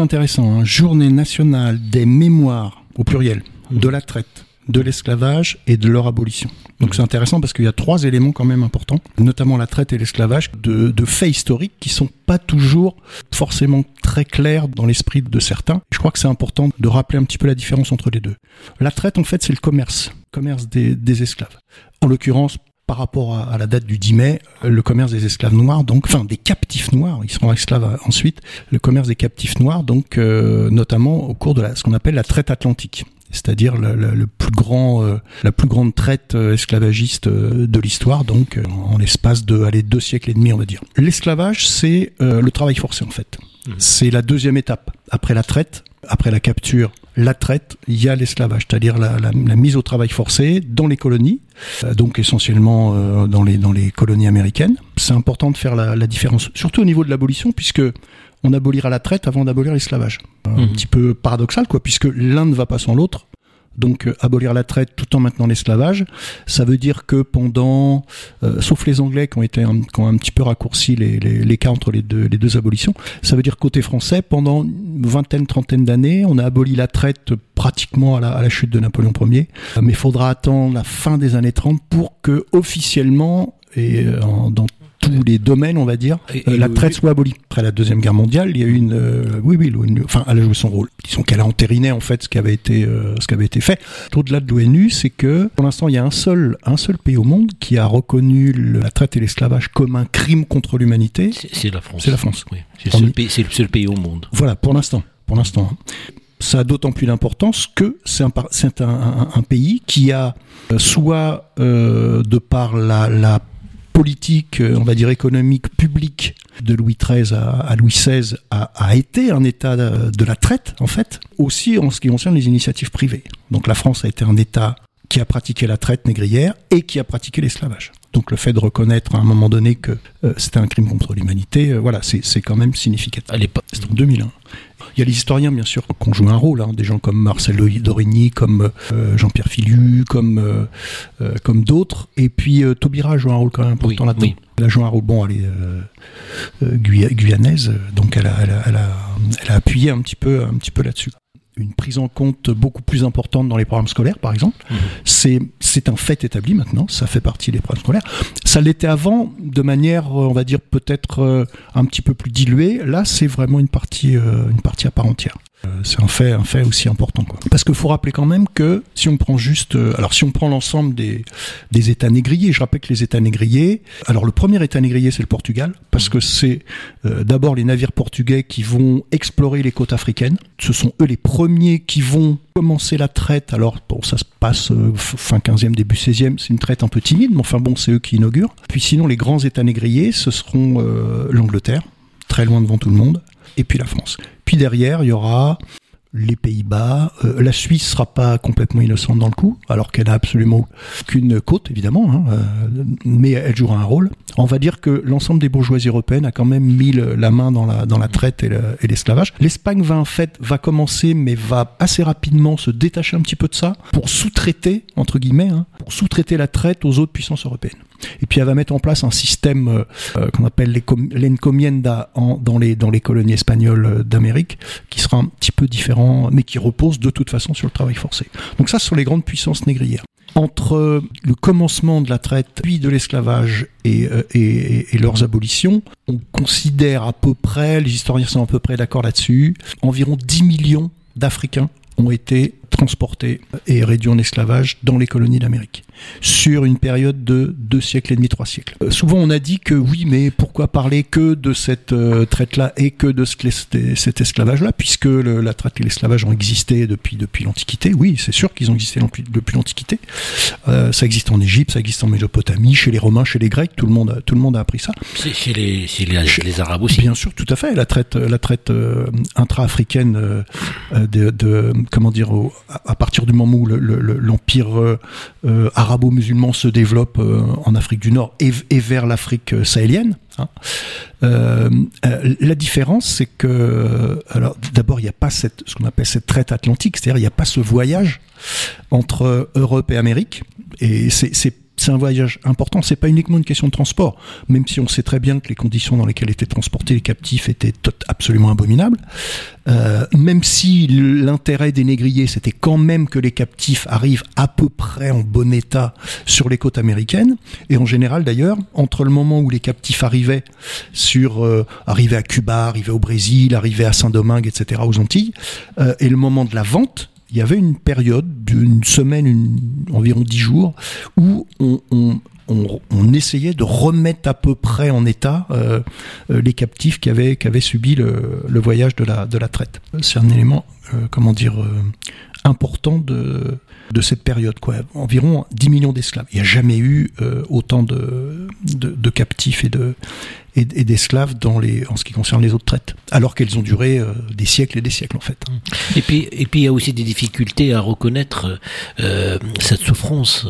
intéressant, hein. Journée nationale des mémoires, au pluriel, de la traite, de l'esclavage et de leur abolition. Donc c'est intéressant parce qu'il y a trois éléments quand même importants, notamment la traite et l'esclavage, de, faits historiques qui sont pas toujours forcément très clairs dans l'esprit de certains. Je crois que c'est important de rappeler un petit peu la différence entre les deux. La traite, en fait, c'est le commerce, commerce des esclaves. En l'occurrence, par rapport à, la date du 10 mai, le commerce des esclaves noirs, donc, enfin des captifs noirs, ils seront esclaves ensuite, le commerce des captifs noirs, donc euh, notamment au cours de la, ce qu'on appelle la traite atlantique c'est-à-dire le, plus grand, euh, la plus grande traite euh, esclavagiste euh, de l'histoire, donc en l'espace de allez, deux siècles et demi, on va dire. L'esclavage, c'est le travail forcé en fait. Mmh. C'est la deuxième étape après la traite, après la capture, la traite, il y a l'esclavage, c'est-à-dire la, la, la, mise au travail forcé dans les colonies, donc essentiellement dans les dans les colonies américaines. C'est important de faire la, la différence, surtout au niveau de l'abolition, puisque on abolira la traite avant d'abolir l'esclavage. Un mhm. petit peu paradoxal, quoi, puisque l'un ne va pas sans l'autre. Donc euh, abolir la traite tout en maintenant l'esclavage, ça veut dire que pendant, euh, sauf les Anglais qui ont été un, un petit peu raccourci les, cas entre les deux, les abolitions, ça veut dire côté français, pendant une vingtaine, trentaine d'années, on a aboli la traite pratiquement à la, chute de Napoléon Ier, mais il faudra attendre la fin des années 30 pour que officiellement et euh, dans tous les domaines, on va dire, euh, la traite soit abolie. Après la deuxième guerre mondiale, il y a eu une, euh, oui, oui, enfin, elle a joué son rôle. Disons qu'elle a entériné en fait ce qui avait été, euh, ce qui avait été fait. Au-delà de l'ONU, c'est que pour l'instant, il y a un seul, un seul pays au monde qui a reconnu la traite et l'esclavage comme un crime contre l'humanité. C'est la France. C'est la France. Oui. C'est le, seul pays au monde. Voilà, pour l'instant. Pour l'instant. Hein. Ça a d'autant plus d'importance que c'est un, un, un, un, pays qui a soit euh, de par la, la politique, euh, on va dire économique, publique de Louis XIII à, Louis XVI a, a, été un État de la traite, en fait, aussi en ce qui concerne les initiatives privées. Donc la France a été un État qui a pratiqué la traite négrière et qui a pratiqué l'esclavage. Donc le fait de reconnaître à un moment donné que euh, c'était un crime contre l'humanité, euh, voilà, c'est quand même significatif. C'est en 2001. Il y a les historiens, bien sûr, qui ont joué un rôle, hein, des gens comme Marcel Dorigny, comme euh, Jean-Pierre Filu, comme, comme d'autres. Et puis Taubira a joué un rôle quand même important là-dedans. Elle a joué un rôle, bon, elle est guyanaise, donc elle a, elle, a, elle, a, elle a appuyé un petit peu, un petit peu là-dessus une prise en compte beaucoup plus importante dans les programmes scolaires, par exemple. Mmh. C'est c'est un fait établi maintenant, ça fait partie des programmes scolaires. Ça l'était avant de manière, on va dire peut-être euh, un petit peu plus diluée. Là, c'est vraiment une partie euh, une partie à part entière. Euh, c'est un fait, un fait aussi important. Quoi. Parce qu'il faut rappeler quand même que si on prend juste, euh, alors si on prend l'ensemble des, des États négriers, je rappelle que les États négriers, alors le premier État négrier c'est le Portugal, parce que c'est euh, d'abord les navires portugais qui vont explorer les côtes africaines. Ce sont eux les premiers qui vont commencer la traite. Alors bon, ça se passe fin 15e, début 16e, c'est une traite un peu timide, mais enfin bon, c'est eux qui inaugurent. Puis sinon les grands États négriers, ce seront l'Angleterre, très loin devant tout le monde, et puis la France. Puis derrière, il y aura les Pays-Bas. Euh, la Suisse sera pas complètement innocente dans le coup, alors qu'elle n'a absolument qu'une côte, évidemment, hein, euh, mais elle jouera un rôle. On va dire que l'ensemble des bourgeoisies européennes a quand même mis la main dans la, dans la traite et l'esclavage. L'Espagne va en fait va commencer, mais va assez rapidement se détacher un petit peu de ça pour sous-traiter entre guillemets, hein, pour sous-traiter la traite aux autres puissances européennes. Et puis elle va mettre en place un système euh, euh qu'on appelle l'encomienda dans les colonies espagnoles euh, d'Amérique, qui sera un petit peu différent, mais qui repose de toute façon sur le travail forcé. Donc ça, ce sont les grandes puissances négrières entre le commencement de la traite puis de l'esclavage et, et, leurs abolitions, on considère à peu près, les historiens sont à peu près d'accord là-dessus, environ 10 millions d'Africains ont été transportés et réduits en esclavage dans les colonies d'Amérique sur une période de deux siècles et demi, trois siècles. Euh, souvent on a dit que oui, mais pourquoi parler que de cette euh, traite-là et que de cet esclavage-là, puisque le, la traite et l'esclavage ont existé depuis depuis l'Antiquité. Oui, c'est sûr qu'ils ont existé depuis, l'Antiquité. Euh, ça existe en Égypte, ça existe en Mésopotamie, chez les Romains, chez les Grecs, tout le monde tout le monde a appris ça. Chez les, chez les, les Arabes aussi. Bien sûr, tout à fait. La traite la traite intra-africaine de, de, comment dire au, à partir du moment où l'empire le, euh, arabo-musulman se développe euh, en Afrique du Nord et, vers l'Afrique euh, sahélienne. Hein. la différence, c'est que, alors d'abord, il n'y a pas cette, ce qu'on appelle cette traite atlantique, c'est-à-dire il n'y a pas ce voyage entre Europe et Amérique, et c'est c'est un voyage important. C'est pas uniquement une question de transport, même si on sait très bien que les conditions dans lesquelles étaient transportés les captifs étaient absolument abominables. Euh, même si l'intérêt des négriers, c'était quand même que les captifs arrivent à peu près en bon état sur les côtes américaines. Et en général, d'ailleurs, entre le moment où les captifs arrivaient sur, euh, arrivaient à Cuba, arrivaient au Brésil, arrivaient à Saint-Domingue, etc., aux Antilles, euh, et le moment de la vente, il y avait une période d'une semaine, environ dix jours, où on, essayait de remettre à peu près en état euh, euh, les captifs qui avaient, subi le, voyage de la, de la traite. C'est un élément, euh, comment dire, important de, de cette période. Quoi. Environ 10 millions d'esclaves. Il n'y a jamais eu autant de, de, captifs et de et, d'esclaves dans les en ce qui concerne les autres traites, alors qu'elles ont duré des siècles et des siècles en fait. Et puis et puis il y a aussi des difficultés à reconnaître euh, cette souffrance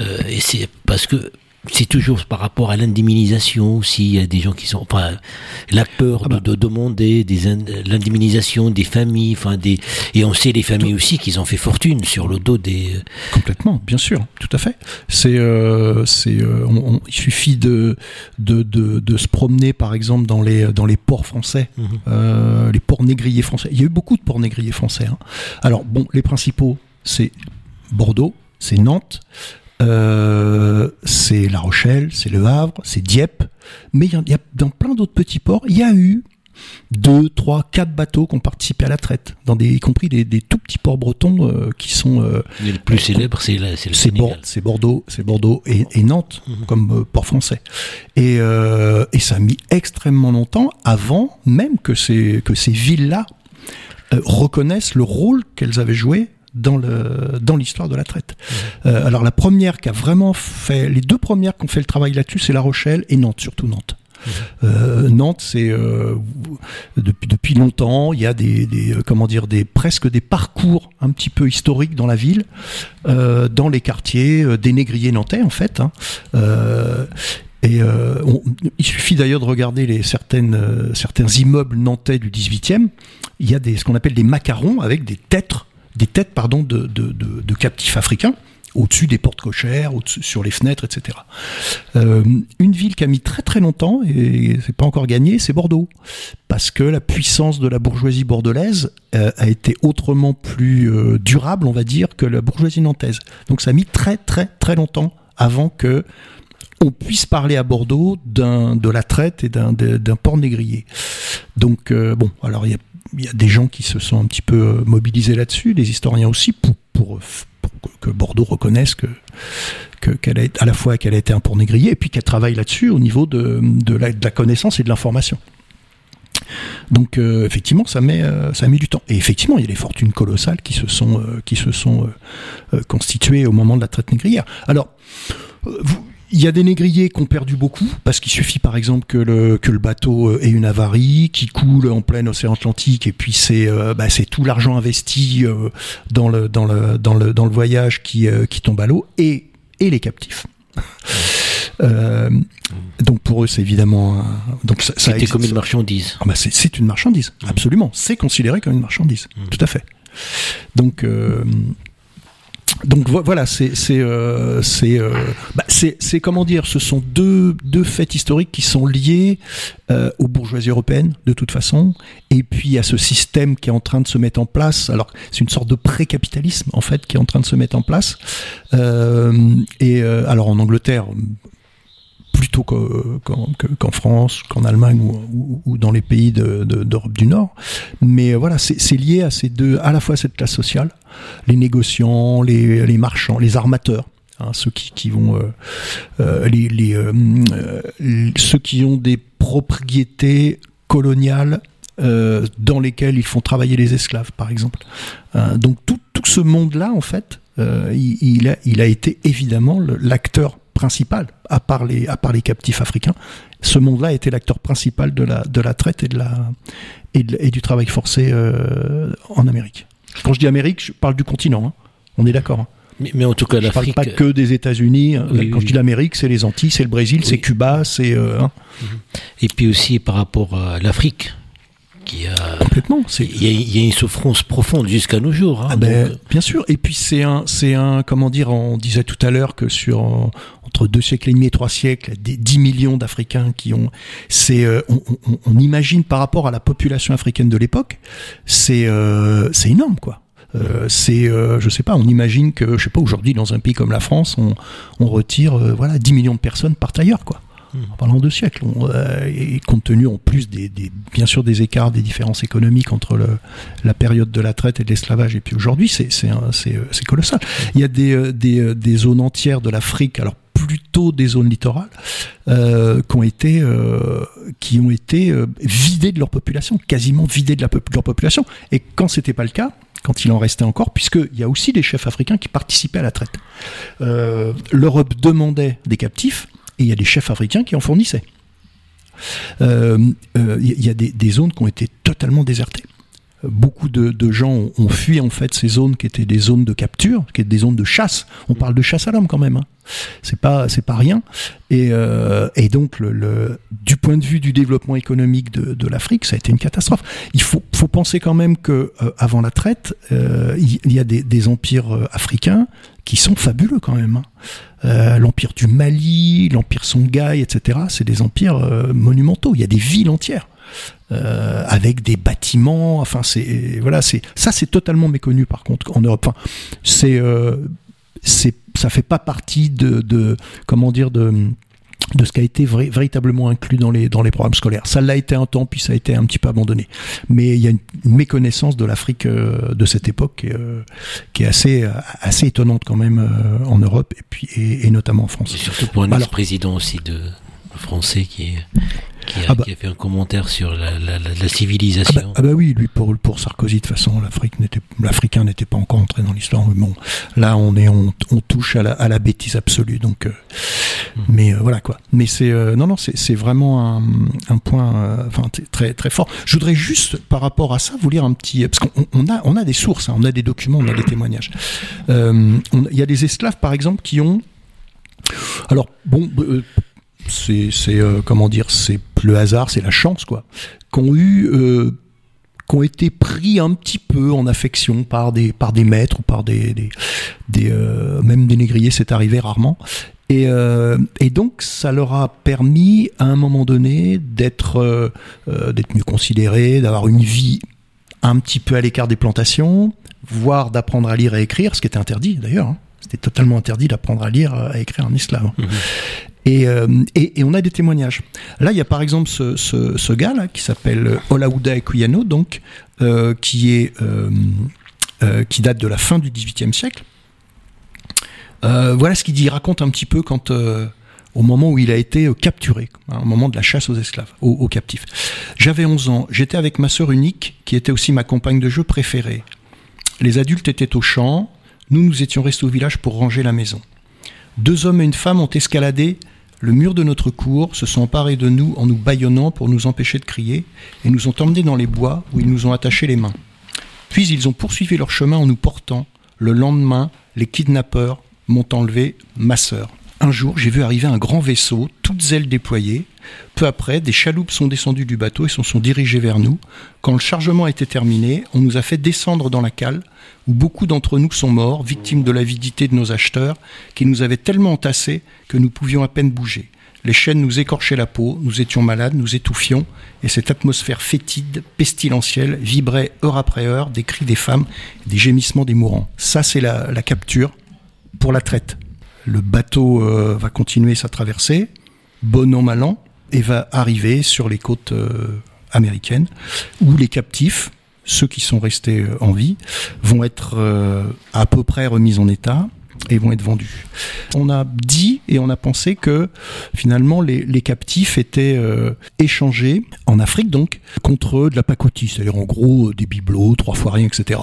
euh, et c'est parce que c'est toujours par rapport à l'indemnisation s'il y a des gens qui sont enfin la peur ah bah. de, demander des l'indemnisation des familles enfin des et on sait les familles aussi qu'ils ont fait fortune sur le dos des complètement bien sûr tout à fait c'est euh, c'est euh, il suffit de, de, de de se promener par exemple dans les dans les ports français mhm. euh, les ports négriers français il y a eu beaucoup de ports négriers français hein. alors bon les principaux c'est Bordeaux c'est Nantes euh, c'est La Rochelle, c'est Le Havre, c'est Dieppe, mais il y, a dans plein d'autres petits ports, il y a eu deux, trois, quatre bateaux qui ont participé à la traite, dans des, y compris des, tout petits ports bretons euh, qui sont. Euh, le plus célèbre, c'est le. C'est Bordeaux, c'est Bordeaux et, Nantes mhm. comme port français. Et, et ça a mis extrêmement longtemps avant même que ces que ces villes-là reconnaissent le rôle qu'elles avaient joué dans le dans l'histoire de la traite. Mmh. Euh, alors la première qui a vraiment fait, les deux premières qui ont fait le travail là-dessus, c'est La Rochelle et Nantes, surtout Nantes. Mmh. Euh, Nantes, c'est euh, depuis depuis longtemps, il y a des, des, comment dire des presque des parcours un petit peu historiques dans la ville, euh, dans les quartiers des négriers nantais en fait. Hein. Et on, il suffit d'ailleurs de regarder les certaines, certains immeubles nantais du 18e. Il y a des, ce qu'on appelle des macarons avec des têtes des têtes pardon, de, de, de, captifs africains au-dessus des portes cochères, sur les fenêtres, etc. Euh, une ville qui a mis très très longtemps, et c'est pas encore gagné, c'est Bordeaux. Parce que la puissance de la bourgeoisie bordelaise euh, a été autrement plus euh, durable, on va dire, que la bourgeoisie nantaise. Donc ça a mis très très très longtemps avant que on puisse parler à Bordeaux de la traite et d'un port négrier. Donc bon, alors il y a il y a des gens qui se sont un petit peu euh, mobilisés là-dessus, des historiens aussi, pour, pour, que Bordeaux reconnaisse que qu'elle a à la fois qu'elle a été un port négrier et puis qu'elle travaille là-dessus au niveau de, la, connaissance et de l'information. Donc euh, effectivement, ça met euh, ça mis du temps. Et effectivement, il y a des fortunes colossales qui se sont qui se sont constituées au moment de la traite négrière. Alors vous, il y a des négriers qui ont perdu beaucoup, parce qu'il suffit par exemple que le, que le bateau euh, ait une avarie, qui coule en plein océan Atlantique, et puis c'est euh, bah, tout l'argent investi euh, dans, le, dans, le, dans, le, dans le voyage qui, qui tombe à l'eau, et, et les captifs. donc pour eux, c'est évidemment. donc ça, ça C'était comme une marchandise. Ah bah c'est une marchandise, mmh. absolument. C'est considéré comme une marchandise, mmh. tout à fait. Donc donc voilà, c'est c'est euh, euh, bah, c'est c'est comment dire, ce sont deux deux faits historiques qui sont liés euh, aux bourgeoisies européennes de toute façon, et puis à ce système qui est en train de se mettre en place. Alors c'est une sorte de pré-capitalisme en fait qui est en train de se mettre en place. et alors en Angleterre, plutôt qu'en France, qu'en Allemagne ou, dans les pays d'Europe du Nord. Mais voilà, c'est lié à ces deux, à la fois cette classe sociale, les négociants, les, marchands, les armateurs. Hein, ceux qui, vont euh, euh euh, ceux qui ont des propriétés coloniales euh, dans lesquelles ils font travailler les esclaves, par exemple. Euh, donc tout, ce monde-là, en fait, il, a, il a été évidemment l'acteur principal, à part les, à part les captifs africains. Ce monde-là était l'acteur principal de la, de la traite et, de la, et, et du travail forcé euh, en Amérique. Quand je dis Amérique, je parle du continent. Hein. On est d'accord. Hein. Mais, en tout cas, l'Afrique. Je parle pas que des États-Unis. Hein. Quand je dis l'Amérique, c'est les Antilles, c'est le Brésil, c'est Cuba, c'est. Euh, et puis aussi par rapport à l'Afrique qui a complètement. Il y, a une souffrance profonde jusqu'à nos jours. Hein, ah ben, bien sûr. Et puis c'est un, c'est un, comment dire, on disait tout à l'heure que sur entre deux siècles et demi et trois siècles, des 10 millions d'Africains qui ont, c'est, euh, on, on, on, imagine par rapport à la population africaine de l'époque, c'est, euh, c'est énorme quoi. Euh, c'est, euh, je sais pas, on imagine que, je sais pas, aujourd'hui dans un pays comme la France, on, on retire, voilà, 10 millions de personnes par ailleurs, quoi en parlant de siècles. Et compte tenu en plus des, bien sûr des écarts, des différences économiques entre le, la période de la traite et de l'esclavage et puis aujourd'hui, c'est c'est colossal. Il y a des, des, des zones entières de l'Afrique, alors plutôt des zones littorales, euh, qui ont été, euh, qui ont été vidées de leur population, quasiment vidées de, leur population. Et quand c'était pas le cas, quand il en restait encore, puisqu'il y a aussi des chefs africains qui participaient à la traite. Euh, L'Europe demandait des captifs, et il y a des chefs africains qui en fournissaient. Il euh, euh, y a des, zones qui ont été totalement désertées. Beaucoup de, gens ont, fui en fait ces zones qui étaient des zones de capture, qui étaient des zones de chasse. On parle de chasse à l'homme quand même. Hein. C'est pas c'est pas rien. Et, euh, donc le, du point de vue du développement économique de, l'Afrique, ça a été une catastrophe. Il faut, faut penser quand même que avant la traite, il y, a des, des empires africains qui sont fabuleux quand même. Hein. Euh, l'empire du Mali, l'empire Songhai, etc. C'est des empires euh, monumentaux. Il y a des villes entières euh, avec des bâtiments. Enfin, c'est voilà, c'est ça, c'est totalement méconnu par contre en Europe. Enfin, c'est c'est ça fait pas partie de, de comment dire de de ce qui a été véritablement inclus dans les, dans les programmes scolaires. Ça l'a été un temps, puis ça a été un petit peu abandonné. Mais il y a une, méconnaissance de l'Afrique euh, de cette époque euh, qui est assez, assez étonnante quand même euh, en Europe et, puis, et, notamment en France. Et surtout pour un ex-président aussi de français qui, qui a, ah bah. qui a, fait un commentaire sur la, la, la, civilisation. Ah bah, ah bah, oui, lui pour, pour Sarkozy de toute façon, l'Afrique n'était, l'Africain n'était pas encore entré dans l'histoire. Bon, là on est, on, on touche à la, à la bêtise absolue. Donc, euh, hmm. mais euh, voilà quoi. Mais c'est euh, non non, c'est, c'est vraiment un, un point, enfin très très fort. Je voudrais juste par rapport à ça vous lire un petit, parce qu'on on a on a des sources, hein, on a des documents, on a des témoignages. Il y a des esclaves par exemple qui ont alors bon, c'est euh, comment dire, c'est le hasard, c'est la chance quoi, qu'ont eu euh, qu'ont été pris un petit peu en affection par des par des maîtres ou par des, des, euh, même des négriers, c'est arrivé rarement. Et, et, donc ça leur a permis à un moment donné d'être d'être mieux considérés, d'avoir une vie un petit peu à l'écart des plantations, voire d'apprendre à lire et écrire, ce qui était interdit d'ailleurs. Hein. C'était totalement interdit d'apprendre à lire, à écrire en esclave. Mmh. Euh, et, on a des témoignages. Là, il y a par exemple ce, gars là qui s'appelle Olaouda Ekuyano, donc euh, qui est euh, euh, qui date de la fin du XVIIIe siècle. Euh, voilà ce qu'il raconte un petit peu quand au moment où il a été capturé, hein, au moment de la chasse aux esclaves, aux, aux captifs. J'avais 11 ans. J'étais avec ma sœur unique, qui était aussi ma compagne de jeu préférée. Les adultes étaient au champ. Nous, nous étions restés au village pour ranger la maison. Deux hommes et une femme ont escaladé le mur de notre cour, se sont emparés de nous en nous bâillonnant pour nous empêcher de crier, et nous ont emmenés dans les bois où ils nous ont attaché les mains. Puis ils ont poursuivi leur chemin en nous portant. Le lendemain, les kidnappeurs m'ont enlevé ma sœur. Un jour, j'ai vu arriver un grand vaisseau, toutes ailes déployées. Peu après, des chaloupes sont descendues du bateau et se sont dirigées vers nous. Quand le chargement était terminé, on nous a fait descendre dans la cale, où beaucoup d'entre nous sont morts, victimes de l'avidité de nos acheteurs, qui nous avaient tellement entassés que nous pouvions à peine bouger. Les chaînes nous écorchaient la peau, nous étions malades, nous étouffions, et cette atmosphère fétide, pestilentielle, vibrait heure après heure des cris des femmes, des gémissements des mourants. Ça, c'est la, la capture pour la traite le bateau euh, va continuer sa traversée, bon an, mal an, et va arriver sur les côtes euh, américaines, où les captifs, ceux qui sont restés euh, en vie, vont être à peu près remis en état et vont être vendus. On a dit et on a pensé que finalement les, captifs étaient échangés en Afrique donc contre de la pacotille, c'est-à-dire en gros des bibelots, trois fois rien, etc.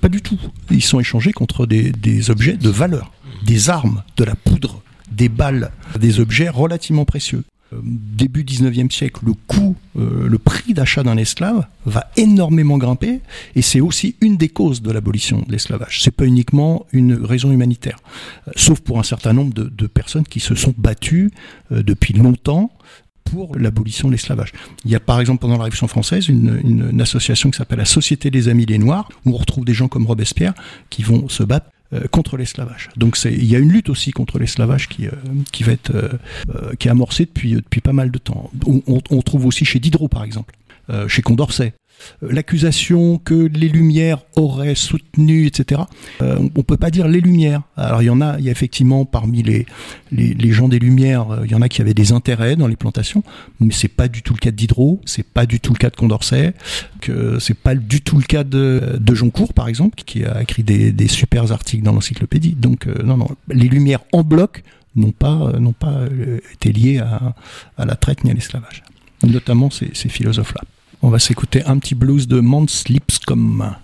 pas du tout. Ils sont échangés contre des objets de valeur des armes, de la poudre, des balles, des objets relativement précieux. Euh, début 19e siècle, le coût, euh, le prix d'achat d'un esclave va énormément grimper et c'est aussi une des causes de l'abolition de l'esclavage. C'est pas uniquement une raison humanitaire, euh, sauf pour un certain nombre de, personnes qui se sont battues depuis longtemps pour l'abolition de l'esclavage. Il y a par exemple pendant la Révolution française une, une, association qui s'appelle la Société des Amis des Noirs, où on retrouve des gens comme Robespierre qui vont se battre euh, contre l'esclavage. Donc il y a une lutte aussi contre l'esclavage qui, euh, qui va être euh, qui est amorcée depuis depuis pas mal de temps. On, on, on trouve aussi chez Diderot par exemple, chez Condorcet, euh, l'accusation que les Lumières auraient soutenu, etc. Euh, on peut pas dire les Lumières. Alors il y en a, il y a effectivement parmi les, les, gens des Lumières, euh, il y en a qui avaient des intérêts dans les plantations, mais c'est pas du tout le cas de Diderot, c'est pas du tout le cas de Condorcet, que c'est pas du tout le cas de, de Joncourt par exemple, qui a écrit des, des super articles dans l'encyclopédie. Donc non, non, les Lumières en bloc n'ont pas, n'ont pas été liées à, à la traite ni à l'esclavage, notamment ces, ces philosophes-là. On va s'écouter un petit blues de Mans Lipscomb.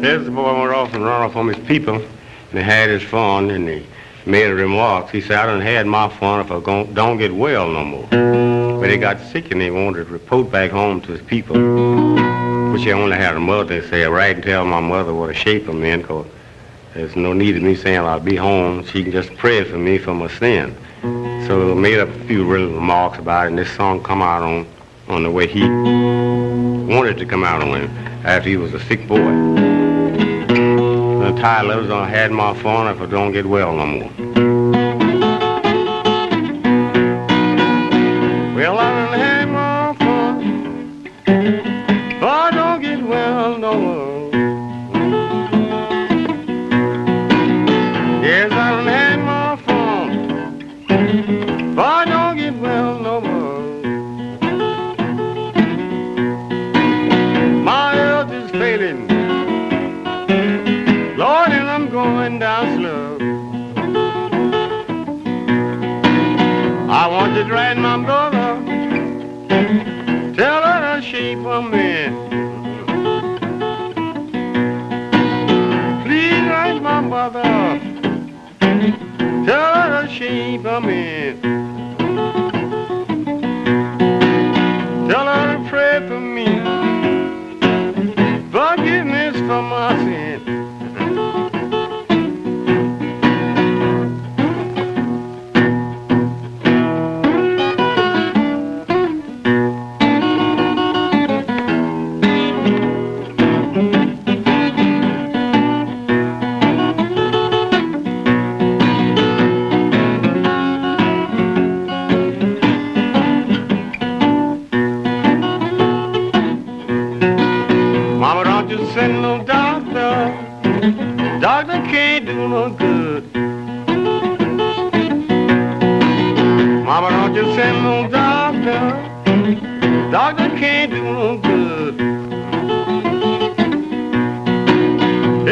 There's the boy went off and run off from his people, and he had his fun, and he made a remark. He said, I done had my fun if I don't get well no more. But he got sick, and he wanted to report back home to his people, which he only had a mother. He said, write and tell my mother what a shape I'm in, because there's no need of me saying I'll be home. She can just pray for me for my sin. So I made up a few little remarks about it, and this song come out on, on the way he wanted to come out on him after he was a sick boy. The title of I had my fun if I don't get well no more. Well, I the grandma brother. Tell her to shape her man. Please, grandma brother. Tell her to shape her man.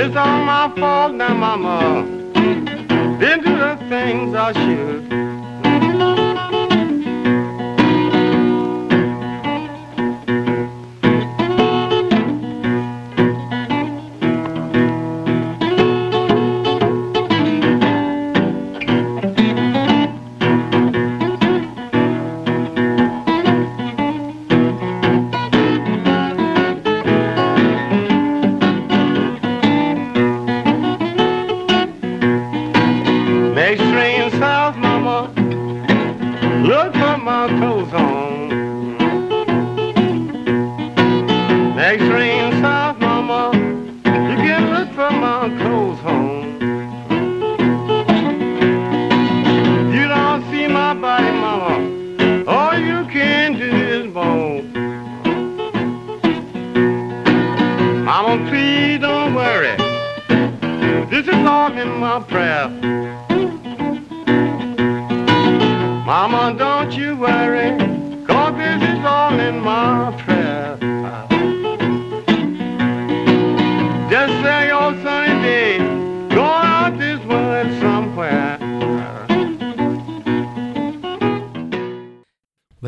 It's all my fault now, Mama. Didn't do the things I should.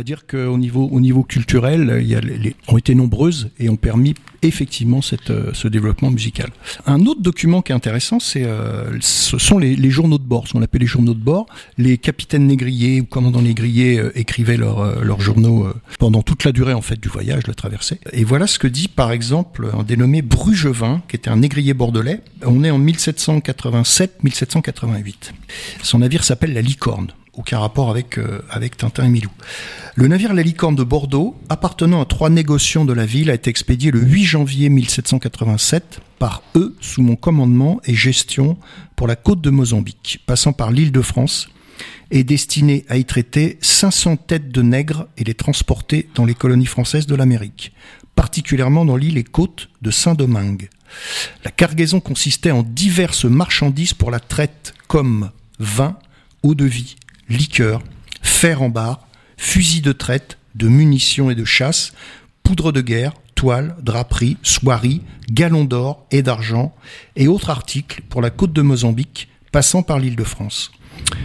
Dire qu'au niveau, au niveau culturel, il ont été nombreuses et ont permis effectivement euh, ce développement musical. Un autre document qui est intéressant, euh, ce sont les, journaux de bord, ce qu'on appelle les journaux de bord. Les capitaines négriers ou commandants négriers euh, écrivaient leurs leurs journaux pendant toute la durée en fait du voyage, la traversée. Et voilà ce que dit par exemple un dénommé Brugevin, qui était un négrier bordelais. On est en 1787-1788. Son navire s'appelle la Licorne aucun rapport avec, euh, avec Tintin et Milou. Le navire La Licorne de Bordeaux, appartenant à trois négociants de la ville, a été expédié le 8 janvier 1787 par eux sous mon commandement et gestion pour la côte de Mozambique, passant par l'île de France, et destiné à y traiter 500 têtes de nègres et les transporter dans les colonies françaises de l'Amérique, particulièrement dans l'île et côte de Saint-Domingue. La cargaison consistait en diverses marchandises pour la traite comme vin, eau de vie, liqueurs, fer en barre, fusils de traite, de munitions et de chasse, poudre de guerre, toiles, draperies, soieries, galons d'or et d'argent, et autres articles pour la côte de Mozambique, passant par l'île de France.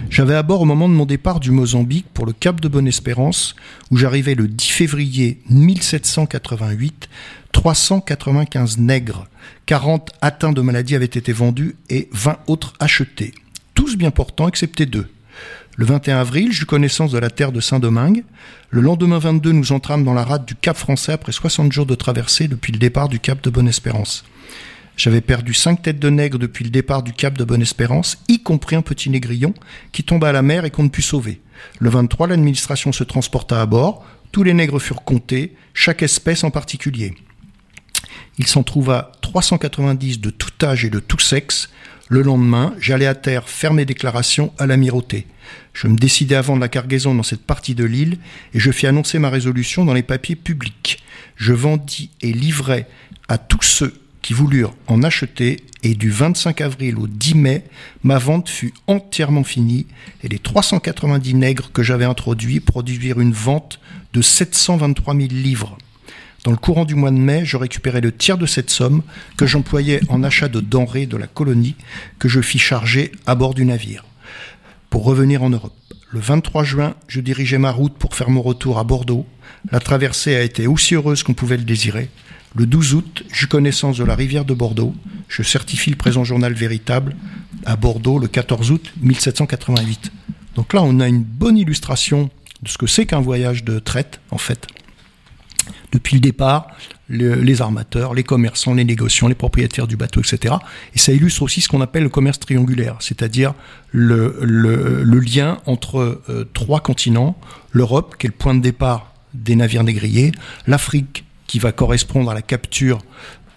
J'avais à bord au moment de mon départ du Mozambique pour le Cap de Bonne-Espérance, où j'arrivais le 10 février 1788, 395 nègres, 40 atteints de maladie avaient été vendus et 20 autres achetés, tous bien portants excepté deux. Le 21 avril, j'eus connaissance de la terre de Saint-Domingue. Le lendemain 22, nous entrâmes dans la rade du Cap français après 60 jours de traversée depuis le départ du Cap de Bonne-Espérance. J'avais perdu cinq têtes de nègres depuis le départ du Cap de Bonne-Espérance, y compris un petit négrillon qui tomba à la mer et qu'on ne put sauver. Le 23, l'administration se transporta à bord. Tous les nègres furent comptés, chaque espèce en particulier. Il s'en trouva 390 de tout âge et de tout sexe, le lendemain, j'allais à terre faire mes déclarations à l'amirauté. Je me décidai avant de la cargaison dans cette partie de l'île et je fis annoncer ma résolution dans les papiers publics. Je vendis et livrai à tous ceux qui voulurent en acheter et du 25 avril au 10 mai, ma vente fut entièrement finie et les 390 nègres que j'avais introduits produisirent une vente de 723 000 livres. Dans le courant du mois de mai, je récupérais le tiers de cette somme que j'employais en achat de denrées de la colonie que je fis charger à bord du navire. Pour revenir en Europe. Le 23 juin, je dirigeais ma route pour faire mon retour à Bordeaux. La traversée a été aussi heureuse qu'on pouvait le désirer. Le 12 août, j'eus connaissance de la rivière de Bordeaux. Je certifie le présent journal véritable à Bordeaux le 14 août 1788. Donc là, on a une bonne illustration de ce que c'est qu'un voyage de traite, en fait depuis le départ, les armateurs, les commerçants, les négociants, les propriétaires du bateau, etc. Et ça illustre aussi ce qu'on appelle le commerce triangulaire, c'est-à-dire le, lien entre euh, trois continents, l'Europe, qui est le point de départ des navires négriers, l'Afrique, qui va correspondre à la capture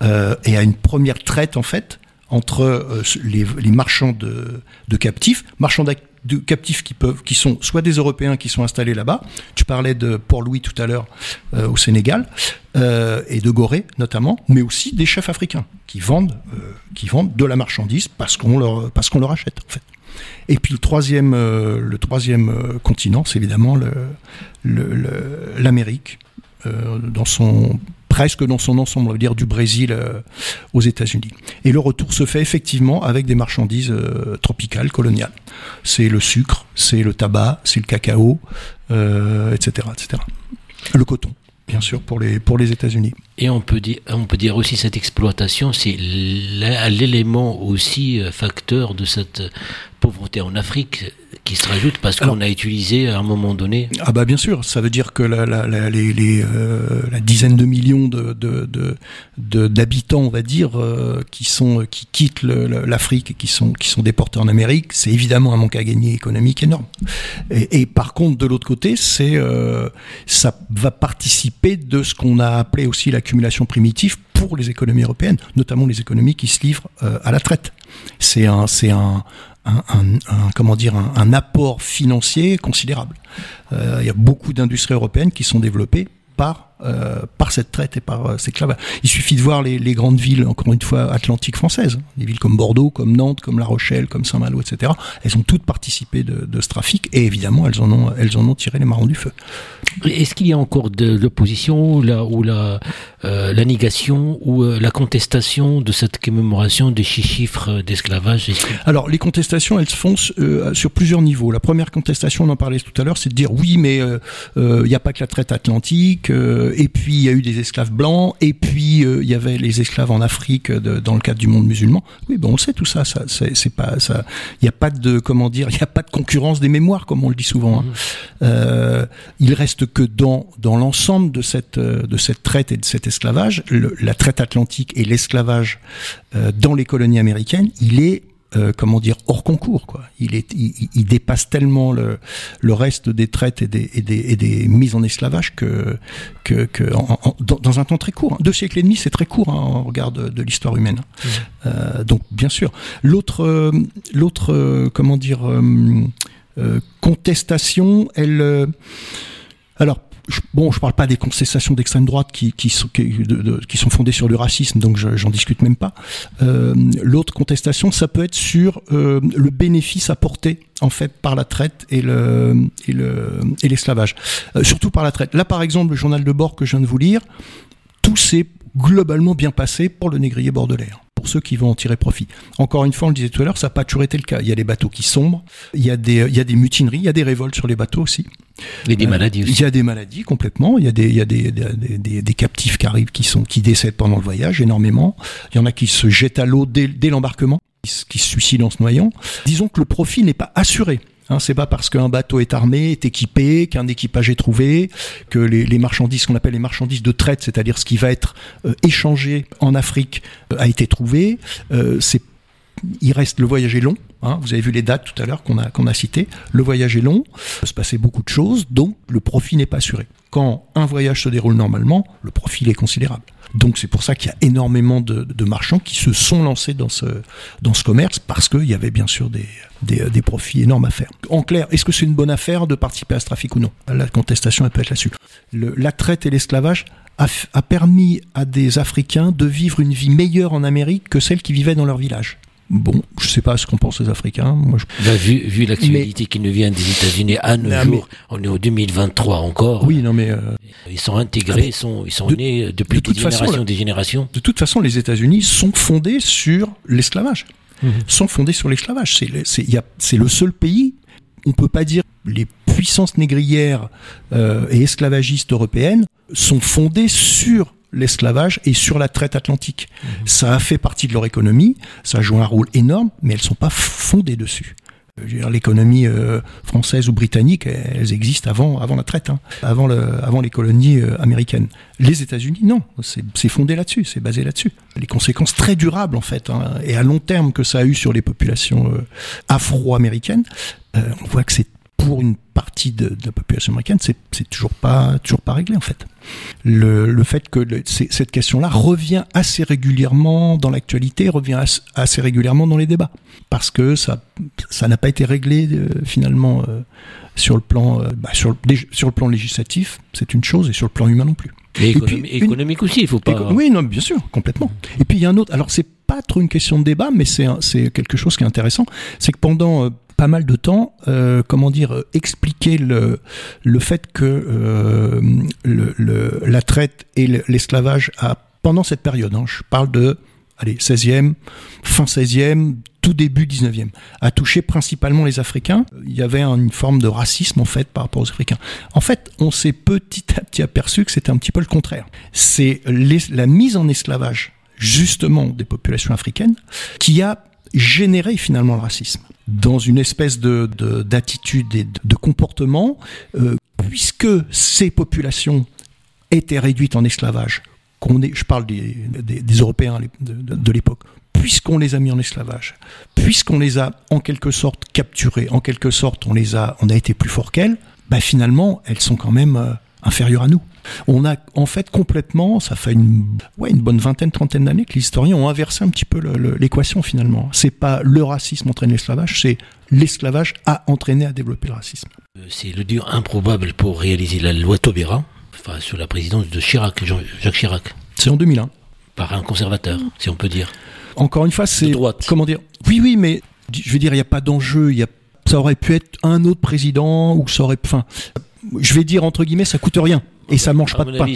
euh, et à une première traite, en fait, entre euh, les, marchands de, de captifs, marchands de captifs qui peuvent, qui sont soit des Européens qui sont installés là-bas. Tu parlais de Port-Louis tout à l'heure euh, au Sénégal euh, et de Gorée notamment, mais aussi des chefs africains qui vendent, euh, de la marchandise parce qu'on leur, parce achète en fait. Et puis le troisième, continent, c'est évidemment l'Amérique dans son presque dans son ensemble, on va dire du Brésil euh, aux États-Unis. Et le retour se fait effectivement avec des marchandises euh, tropicales, coloniales. C'est le sucre, c'est le tabac, c'est le cacao, etc., euh, etc. Le coton bien sûr, pour les, pour les États-Unis. Et on peut, dire, on peut dire aussi cette exploitation, c'est l'élément aussi facteur de cette pauvreté en Afrique qui se rajoute parce qu'on a utilisé à un moment donné. Ah bah bien sûr, ça veut dire que la, la, la, les, les euh, la dizaine de millions de, de, de, d'habitants, on va dire, euh, qui sont qui quittent l'Afrique et qui sont qui sont déportés en Amérique, c'est évidemment un manque à gagner économique énorme. Et, et par contre, de l'autre côté, c'est euh, ça va participer de ce qu'on a appelé aussi l'accumulation primitive pour les économies européennes, notamment les économies qui se livrent à la traite. C'est un c'est un un, comment dire, un, apport financier considérable. Euh, il y a beaucoup d'industries européennes qui sont développées par euh, par cette traite et par euh, ces clavats. Il suffit de voir les, les, grandes villes, encore une fois, atlantiques françaises, des villes comme Bordeaux, comme Nantes, comme La Rochelle, comme Saint-Malo, etc. Elles ont toutes participé de, de, ce trafic et évidemment, elles en ont, elles en ont tiré les marrons du feu. Est-ce qu'il y a encore de l'opposition là, ou la, euh, la négation ou la contestation de cette commémoration des chiffres d'esclavage? Alors, les contestations, elles se font sur plusieurs niveaux. La première contestation, on en parlait tout à l'heure, c'est de dire oui, mais il n'y a pas que la traite atlantique, et puis il y a eu des esclaves blancs, et puis il y avait les esclaves en Afrique de, dans le cadre du monde musulman. Oui, ben on le sait tout ça. Ça, c'est pas ça. Il n'y a pas de comment dire, il n'y a pas de concurrence des mémoires, comme on le dit souvent. Hein. Mmh. il reste que dans, dans l'ensemble de cette, euh, de cette traite et de cet esclavage, la traite atlantique et l'esclavage euh, dans les colonies américaines, il est euh, comment dire hors concours quoi. Il est, il, dépasse tellement le, le reste des traites et des, et des, et des mises en esclavage que que, que dans, un temps très court, hein. deux siècles et demi, c'est très court hein, en regard de, l'histoire humaine. Mmh. Euh, donc bien sûr, l'autre l'autre comment dire contestation, elle alors, bon, je parle pas des contestations d'extrême droite qui, sont, fondées sur le racisme, donc j'en discute même pas. Euh, L'autre contestation, ça peut être sur euh, le bénéfice apporté en fait par la traite et le et le et l'esclavage, euh, surtout par la traite. Là, par exemple, le journal de bord que je viens de vous lire, tout s'est globalement bien passé pour le négrier bordelais pour ceux qui vont en tirer profit. Encore une fois, on le disait tout à l'heure, ça n'a pas toujours été le cas. Il y a des bateaux qui sombrent, il y a des, il y a des mutineries, il y a des révoltes sur les bateaux aussi. Et des maladies aussi. Il y a des maladies complètement. Il y a des, il y a des, des, des, captifs qui arrivent, qui sont, qui décèdent pendant le voyage énormément. Il y en a qui se jettent à l'eau dès, dès l'embarquement, qui se suicident en se noyant. Disons que le profit n'est pas assuré. Hein, c'est pas parce qu'un bateau est armé, est équipé, qu'un équipage est trouvé, que les, les marchandises qu'on appelle les marchandises de traite, c'est-à-dire ce qui va être euh, échangé en Afrique, euh, a été trouvé. Euh, il reste le voyage est long. Hein, vous avez vu les dates tout à l'heure qu'on a qu'on a citées. Le voyage est long, il peut se passer beaucoup de choses, donc le profit n'est pas assuré. Quand un voyage se déroule normalement, le profit est considérable. Donc c'est pour ça qu'il y a énormément de, marchands qui se sont lancés dans ce, dans ce commerce parce qu'il y avait bien sûr des, des, profits énormes à faire. En clair, est-ce que c'est une bonne affaire de participer à ce trafic ou non? La contestation elle peut être là-dessus. La traite et l'esclavage a, a permis à des Africains de vivre une vie meilleure en Amérique que celle qui vivaient dans leur village. Bon, je sais pas ce qu'en pensent les Africains. Moi, je... Bah, vu, vu l'actualité qui nous vient des États-Unis à nos jours, on est au 2023 encore. Oui, non mais euh, ils sont intégrés, ils sont ils sont nés depuis de des générations, des générations. De toute façon, les États-Unis sont fondés sur l'esclavage. Mhm. Sont fondés sur l'esclavage. C'est le seul pays. On peut pas dire les puissances négrières euh, et esclavagistes européennes sont fondées sur l'esclavage et sur la traite atlantique. Mhm. Ça a fait partie de leur économie, ça joue un rôle énorme, mais elles sont pas fondées dessus. L'économie euh, française ou britannique, elles existent avant, avant la traite, hein, avant, le, avant les colonies euh, américaines. Les États-Unis, non, c'est fondé là-dessus, c'est basé là-dessus. Les conséquences très durables en fait, hein, et à long terme que ça a eu sur les populations euh, afro-américaines, on voit que c'est pour une partie de, la population américaine, c'est toujours pas toujours pas réglé en fait. Le, le fait que cette question-là revient assez régulièrement dans l'actualité, revient assez régulièrement dans les débats, parce que ça ça n'a pas été réglé euh, finalement euh, sur le plan euh, bah, sur, le, sur le plan législatif, c'est une chose, et sur le plan humain non plus. Et, économique aussi, il faut pas. Oui, non, bien sûr, complètement. Et puis il y a un autre. Alors c'est pas trop une question de débat, mais c'est c'est quelque chose qui est intéressant, c'est que pendant pas mal de temps, euh, comment dire, expliquer le, le fait que euh, le, le, la traite et l'esclavage a, pendant cette période, hein, je parle de allez, 16e, fin 16e, tout début 19e, a touché principalement les Africains. Il y avait une forme de racisme en fait par rapport aux Africains. En fait, on s'est petit à petit aperçu que c'était un petit peu le contraire. C'est la mise en esclavage justement des populations africaines qui a généré finalement le racisme dans une espèce de d'attitude et de comportement, euh, puisque ces populations étaient réduites en esclavage, qu'on je parle des, Européens de, l'époque, puisqu'on les a mis en esclavage, puisqu'on les a en quelque sorte capturées, en quelque sorte on les a, on a été plus fort qu'elles, bah finalement elles sont quand même euh, inférieures à nous. On a en fait complètement, ça fait une, ouais, une bonne vingtaine, trentaine d'années que les historiens ont inversé un petit peu l'équation finalement. C'est pas le racisme entraîne l'esclavage, c'est l'esclavage a entraîné à développer le racisme. Euh, c'est le dur improbable pour réaliser la loi Taubira enfin, sous la présidence de Chirac, Jacques Chirac. C'est en 2001. Par un conservateur, si on peut dire. Encore une fois, c'est comment dire Oui, oui, mais je veux dire, il n'y a pas d'enjeu. Il y a, ça aurait pu être un autre président ou ça aurait, enfin, je vais dire entre guillemets, ça coûte rien et ça mange pas de pain.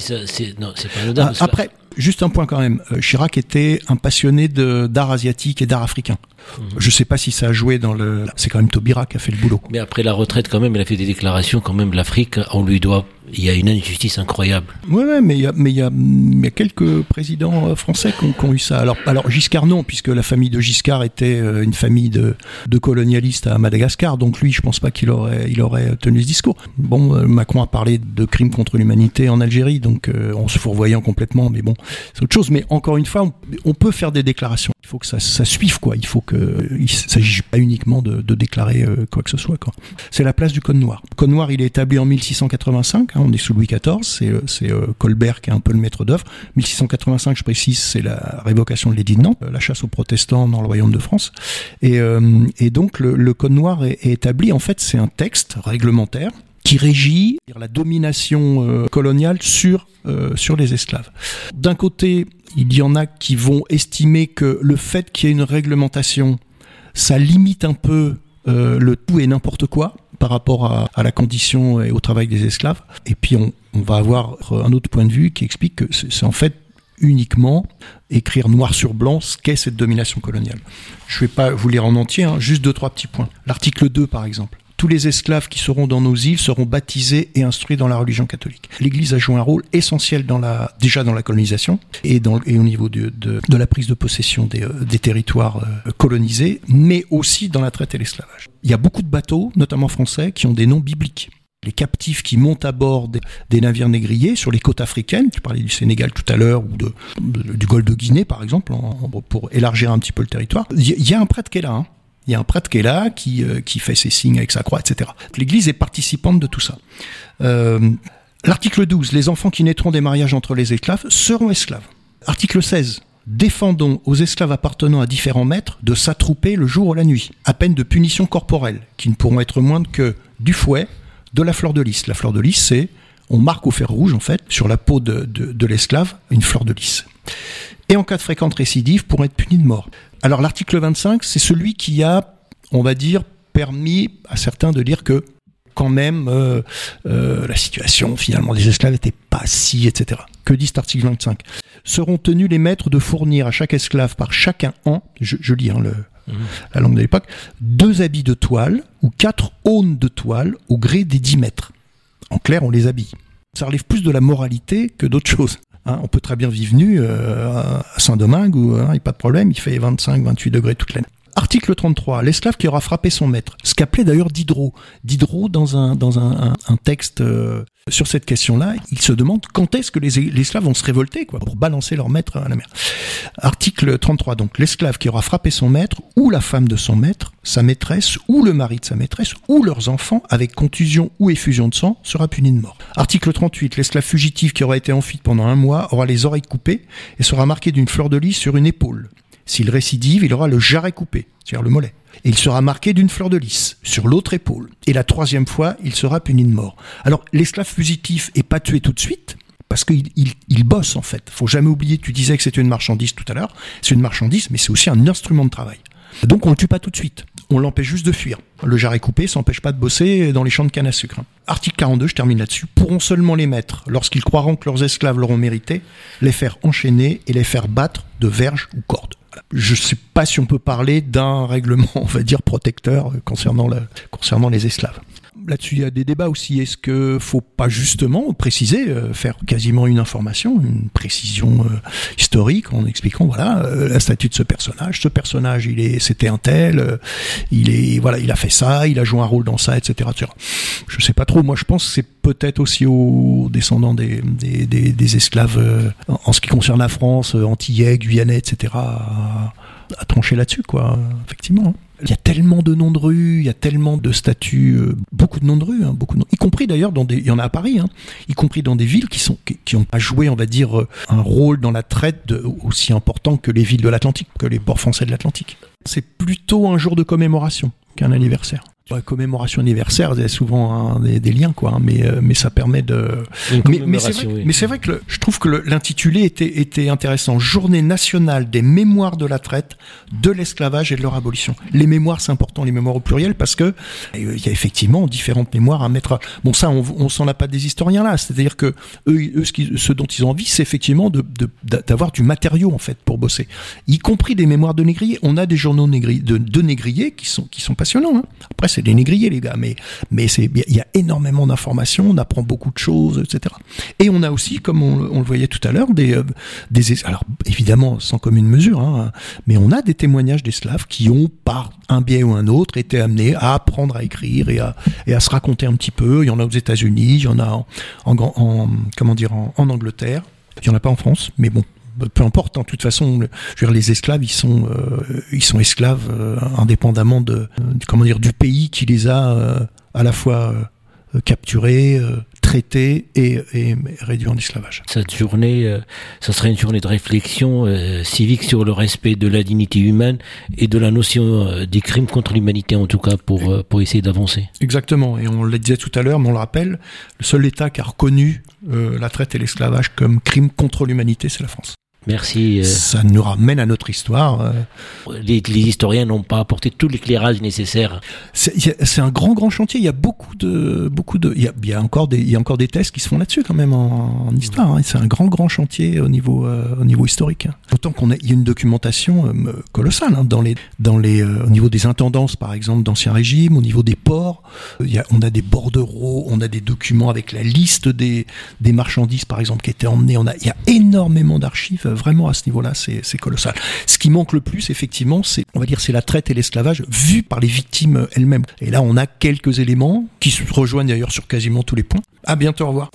ah, après, juste un point quand même. Euh, Chirac était un passionné d'art asiatique et d'art africain. Mhm. Je sais pas si ça a joué dans le. C'est quand même Taubira qui a fait le boulot. Mais après la retraite, quand même, il a fait des déclarations. Quand même, l'Afrique, on lui doit il y a une injustice incroyable. Oui, ouais, mais il y a, y quelques présidents euh, français qui ont, eu ça. Alors, alors Giscard non, puisque la famille de Giscard était euh, une famille de, colonialistes à Madagascar. Donc lui, je pense pas qu'il aurait, il aurait tenu ce discours. Bon, euh, Macron a parlé de crimes contre l'humanité en Algérie, donc on se fourvoyant complètement, mais bon, c'est autre chose. Mais encore une fois, on, peut faire des déclarations. Il faut que ça, ça suive, quoi. Il faut que, il s'agit pas uniquement de, déclarer quoi que ce soit. C'est la place du Code Noir. Le Code Noir, il est établi en 1685 on est sous Louis XIV, c'est, euh, euh, Colbert qui est un peu le maître d'œuvre. 1685, je précise, c'est la révocation de l'édit de Nantes, la chasse aux protestants dans le royaume de France. Et, euh, donc le, Code noir est, établi, en fait, c'est un texte réglementaire qui régit la domination coloniale sur, sur les esclaves. D'un côté, il y en a qui vont estimer que le fait qu'il y ait une réglementation, ça limite un peu le tout et n'importe quoi par rapport à, la condition et au travail des esclaves. Et puis on, va avoir un autre point de vue qui explique que c'est en fait uniquement écrire noir sur blanc ce qu'est cette domination coloniale. Je ne vais pas vous lire en entier, hein, juste deux, trois petits points. L'article 2, par exemple tous les esclaves qui seront dans nos îles seront baptisés et instruits dans la religion catholique. L'Église a joué un rôle essentiel déjà dans la colonisation et, au niveau de, la prise de possession des, euh, territoires euh, colonisés, mais aussi dans la traite et l'esclavage. Il y a beaucoup de bateaux, notamment français, qui ont des noms bibliques les captifs qui montent à bord des, navires négriers sur les côtes africaines, tu parlais du Sénégal tout à l'heure, ou du golfe de Guinée par exemple, pour élargir un petit peu le territoire. Il y, a un prêtre qui est là, hein, il y a un prêtre qui est là, qui, euh, fait ses signes avec sa croix, etc. L'Église est participante de tout ça. Euh, L'article 12, les enfants qui naîtront des mariages entre les esclaves seront esclaves. Article 16, défendons aux esclaves appartenant à différents maîtres de s'attrouper le jour ou la nuit, à peine de punitions corporelles, qui ne pourront être moindres que du fouet, de la fleur de lys. La fleur de lys, c'est, on marque au fer rouge, en fait, sur la peau de l'esclave, une fleur de lys. Et en cas de fréquente récidive, pourront être punis de mort. Alors l'article 25, c'est celui qui a, on va dire, permis à certains de dire que quand même euh, euh, la situation finalement des esclaves n'était pas si, etc. Que dit cet article 25 Seront tenus les maîtres de fournir à chaque esclave par chacun an, je, lis hein, le, mhm. la langue de l'époque, deux habits de toile ou quatre aunes de toile au gré des dix mètres. En clair, on les habille. Ça relève plus de la moralité que d'autres choses. Hein, on peut très bien vivre nu euh, à Saint-Domingue où il hein, n'y a pas de problème, il fait 25, 28 degrés toute l'année. Article 33, l'esclave qui aura frappé son maître. Ce qu'appelait d'ailleurs Diderot. Diderot, dans un, texte euh, sur cette question-là, il se demande quand est-ce que les, esclaves vont se révolter quoi, pour balancer leur maître à la mer. Article 33, donc l'esclave qui aura frappé son maître, ou la femme de son maître, sa maîtresse, ou le mari de sa maîtresse, ou leurs enfants, avec contusion ou effusion de sang, sera puni de mort. Article 38, l'esclave fugitif qui aura été en fuite pendant un mois aura les oreilles coupées et sera marqué d'une fleur de lys sur une épaule. S'il récidive, il aura le jarret coupé, c'est-à-dire le mollet. Et il sera marqué d'une fleur de lys sur l'autre épaule. Et la troisième fois, il sera puni de mort. Alors, l'esclave fugitif est pas tué tout de suite, parce qu'il il, bosse en fait. Faut jamais oublier, tu disais que c'était une marchandise tout à l'heure, c'est une marchandise, mais c'est aussi un instrument de travail. Donc on le tue pas tout de suite, on l'empêche juste de fuir. Le jarret coupé, ça n'empêche pas de bosser dans les champs de canne à sucre. Article 42, je termine là-dessus, pourront seulement les maîtres, lorsqu'ils croiront que leurs esclaves l'auront mérité, les faire enchaîner et les faire battre de verges ou cordes je ne sais pas si on peut parler d'un règlement, on va dire, protecteur concernant, concernant les esclaves là-dessus, il y a des débats aussi. Est-ce que faut pas justement préciser, euh, faire quasiment une information, une précision euh, historique en expliquant voilà euh, la statut de ce personnage. Ce personnage, il est, c'était un tel, il est, voilà, il a fait ça, il a joué un rôle dans ça, etc., etc. Je sais pas trop. Moi, je pense que c'est peut-être aussi aux descendants des, des, des, esclaves en ce qui concerne la France, antillais, guyanais, etc. À, trancher là-dessus, quoi. Effectivement. Il y a tellement de noms de rues, il y a tellement de statuts, euh, beaucoup de noms de rues, hein, beaucoup de y compris d'ailleurs dans des, il y en a à Paris, hein, y compris dans des villes qui sont qui, ont pas joué, on va dire, euh, un rôle dans la traite aussi important que les villes de l'Atlantique, que les ports français de l'Atlantique. C'est plutôt un jour de commémoration qu'un anniversaire. Ouais, commémoration anniversaire, il y a souvent hein, des, des, liens, quoi. Hein, mais, euh, mais ça permet de. Mais, mais c'est vrai, oui. mais vrai, que le, je trouve que l'intitulé était, était intéressant. Journée nationale des mémoires de la traite, de l'esclavage et de leur abolition. Les mémoires, c'est important, les mémoires au pluriel, parce que euh, il y a effectivement différentes mémoires à mettre. À... Bon, ça, on, on s'en a pas des historiens là. C'est-à-dire que eux, eux ce, qui, ce, dont ils ont envie, c'est effectivement d'avoir de, du matériau en fait pour bosser, y compris des mémoires de négriers. On a des journaux de négriers qui sont qui sont passionnants. Hein. Après, c'est des négriers, les gars, mais, mais c'est, il y a énormément d'informations, on apprend beaucoup de choses, etc. Et on a aussi, comme on, le voyait tout à l'heure, des, euh, des, alors évidemment sans commune mesure, hein, mais on a des témoignages d'esclaves qui ont, par un biais ou un autre, été amenés à apprendre à écrire et à, et à se raconter un petit peu. Il y en a aux États-Unis, il y en a en, en, en comment dire, en, en Angleterre. Il y en a pas en France, mais bon, peu importe. En hein, toute façon, je veux dire, les esclaves, ils sont, euh, ils sont esclaves euh, indépendamment de, comment dire, du pays qui les a euh, à la fois capturés, traités et, et, réduits en esclavage. Cette journée, ça serait une journée de réflexion civique sur le respect de la dignité humaine et de la notion des crimes contre l'humanité, en tout cas, pour, pour essayer d'avancer. Exactement. Et on le disait tout à l'heure, mais on le rappelle, le seul État qui a reconnu la traite et l'esclavage comme crime contre l'humanité, c'est la France. Merci. Euh... Ça nous ramène à notre histoire. Euh... Les, les, historiens n'ont pas apporté tout l'éclairage nécessaire. C'est un grand, grand chantier. Il y a beaucoup de, beaucoup de, il y a, il y a encore des, il y a encore des tests qui se font là-dessus quand même en, en histoire. Hein. C'est un grand, grand chantier au niveau, euh, au niveau historique. Hein. Autant qu'on a, il y a une documentation euh, colossale hein, dans les, dans les, euh, au niveau des intendances par exemple d'ancien régime, au niveau des ports. Il y a, on a des bordereaux, on a des documents avec la liste des, des marchandises par exemple qui étaient emmenées. On a, il y a énormément d'archives vraiment à ce niveau-là, c'est colossal. Ce qui manque le plus, effectivement, c'est, on va dire, c'est la traite et l'esclavage vu par les victimes elles-mêmes. Et là, on a quelques éléments qui se rejoignent d'ailleurs sur quasiment tous les points. À bientôt, au revoir.